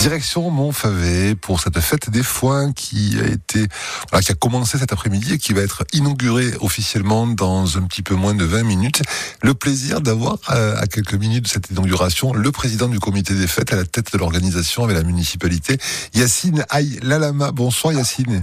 Direction Montfavet pour cette fête des foins qui a été, qui a commencé cet après-midi et qui va être inaugurée officiellement dans un petit peu moins de 20 minutes. Le plaisir d'avoir euh, à quelques minutes de cette inauguration le président du comité des fêtes à la tête de l'organisation avec la municipalité, Yacine Aïe Lalama. Bonsoir Yacine.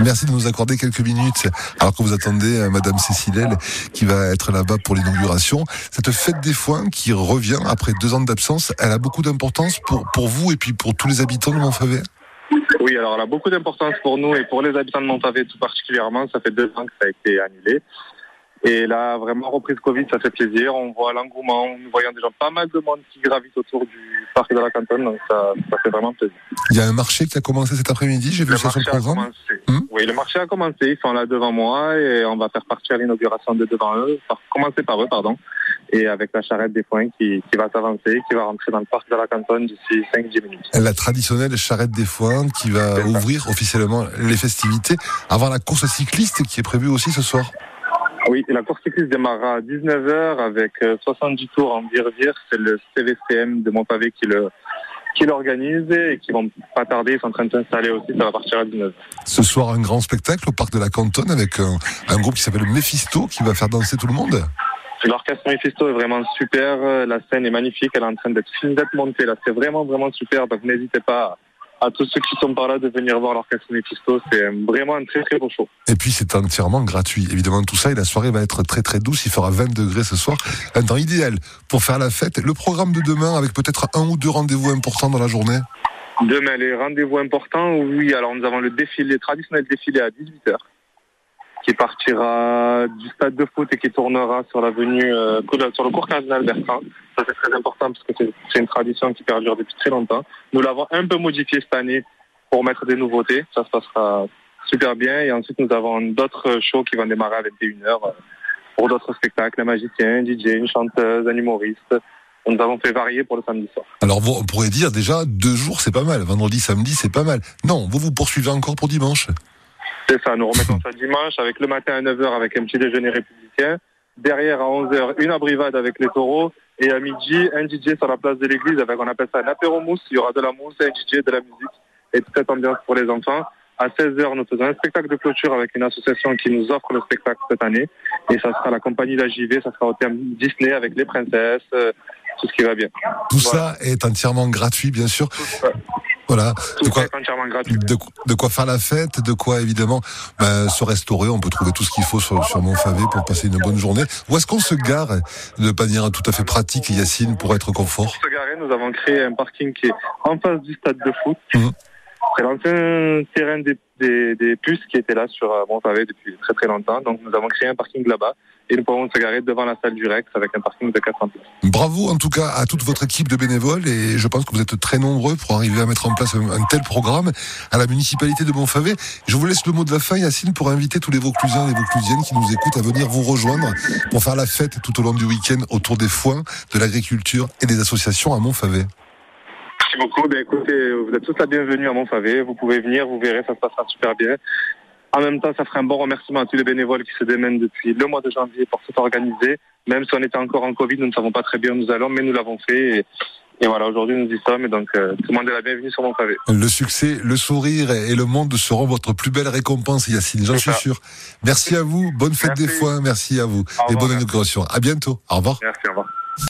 Merci de nous accorder quelques minutes, alors que vous attendez euh, Madame Cécilelle, qui va être là-bas pour l'inauguration. Cette fête des foins qui revient après deux ans d'absence, elle a beaucoup d'importance pour, pour vous et puis pour tous les habitants de Montfavet? Oui, alors elle a beaucoup d'importance pour nous et pour les habitants de Montfavet tout particulièrement. Ça fait deux ans que ça a été annulé. Et là, vraiment, reprise Covid, ça fait plaisir. On voit l'engouement, nous voyons déjà pas mal de monde qui gravite autour du parc de la Cantonne, donc ça, ça fait vraiment plaisir. Il y a un marché qui a commencé cet après-midi, j'ai vu ça sur le programme. Hmm oui, le marché a commencé, ils sont là devant moi et on va faire partir l'inauguration de devant eux, commencer par eux, pardon, et avec la charrette des foins qui, qui va s'avancer, qui va rentrer dans le parc de la Cantonne d'ici 5-10 minutes. La traditionnelle charrette des foins qui va ouvrir officiellement les festivités avant la course cycliste qui est prévue aussi ce soir. Oui, la course cycliste démarrera à 19h avec 70 euh, tours en vire-vire. C'est le CVCM de Montpavé qui le qui l'organise et qui vont pas tarder, ils sont en train de s'installer aussi, ça va partir à 19h. Ce soir, un grand spectacle au parc de la Cantonne avec un, un groupe qui s'appelle Mephisto qui va faire danser tout le monde. L'orchestre Mephisto est vraiment super, la scène est magnifique, elle est en train d'être finie d'être montée là, c'est vraiment vraiment super, donc n'hésitez pas à tous ceux qui sont par là de venir voir l'orchestre Mephisto. C'est vraiment un très très beau show. Et puis c'est entièrement gratuit. Évidemment tout ça et la soirée va être très très douce. Il fera 20 degrés ce soir. Un temps idéal pour faire la fête. Le programme de demain avec peut-être un ou deux rendez-vous importants dans la journée. Demain les rendez-vous importants. Oui, alors nous avons le défilé traditionnel défilé à 18h qui partira du stade de foot et qui tournera sur l'avenue, euh, sur le cours Cardinal Bertrand. Ça c'est très important parce que c'est une tradition qui perdure depuis très longtemps. Nous l'avons un peu modifié cette année pour mettre des nouveautés. Ça se passera super bien. Et ensuite nous avons d'autres shows qui vont démarrer à 21h euh, pour d'autres spectacles, un magicien, un DJ, une chanteuse, un humoriste. Nous avons fait varier pour le samedi soir. Alors vous, on pourrait dire déjà deux jours c'est pas mal. Vendredi, samedi c'est pas mal. Non, vous vous poursuivez encore pour dimanche? C'est ça, nous remettons ça dimanche avec le matin à 9h avec un petit déjeuner républicain. Derrière à 11h, une abrivade avec les taureaux. Et à midi, un DJ sur la place de l'église avec, on appelle ça un apéro mousse. Il y aura de la mousse, un DJ, de la musique et toute cette ambiance pour les enfants. À 16h, nous faisons un spectacle de clôture avec une association qui nous offre le spectacle cette année. Et ça sera la compagnie La JV, ça sera au thème Disney avec les princesses, euh, tout ce qui va bien. Tout ça est entièrement gratuit, bien sûr. Voilà. De quoi, de, quoi, faire la fête, de quoi évidemment ben, se restaurer. On peut trouver tout ce qu'il faut sur, sur Montfavet pour passer une bonne journée. Où est-ce qu'on se gare de manière tout à fait pratique, Yacine, pour être confort? Pour se garer, nous avons créé un parking qui est en face du stade de foot. Mmh. C'est l'ancien terrain des, des, des, puces qui était là sur euh, Montfavet depuis très très longtemps. Donc nous avons créé un parking là-bas et nous pourrons se garer devant la salle du Rex avec un parking de 400 places. Bravo en tout cas à toute votre équipe de bénévoles et je pense que vous êtes très nombreux pour arriver à mettre en place un, tel programme à la municipalité de Montfavet. Je vous laisse le mot de la fin Yacine pour inviter tous les Vauclusiens et les Vauclusiennes qui nous écoutent à venir vous rejoindre pour faire la fête tout au long du week-end autour des foins, de l'agriculture et des associations à Montfavet. Merci beaucoup. Ben, écoutez, vous êtes tous la bienvenue à Montfavet. Vous pouvez venir, vous verrez, ça se passera super bien. En même temps, ça ferait un bon remerciement à tous les bénévoles qui se démènent depuis le mois de janvier pour tout organiser. Même si on était encore en Covid, nous ne savons pas très bien où nous allons, mais nous l'avons fait. Et, voilà, aujourd'hui nous y sommes et donc euh, tout le monde est la bienvenue sur mon pavé. Le succès, le sourire et le monde seront votre plus belle récompense, Yacine, j'en suis sûr. Merci à vous, bonne fête des foins, merci à vous et bonne inauguration. À bientôt, au revoir. Merci, au revoir.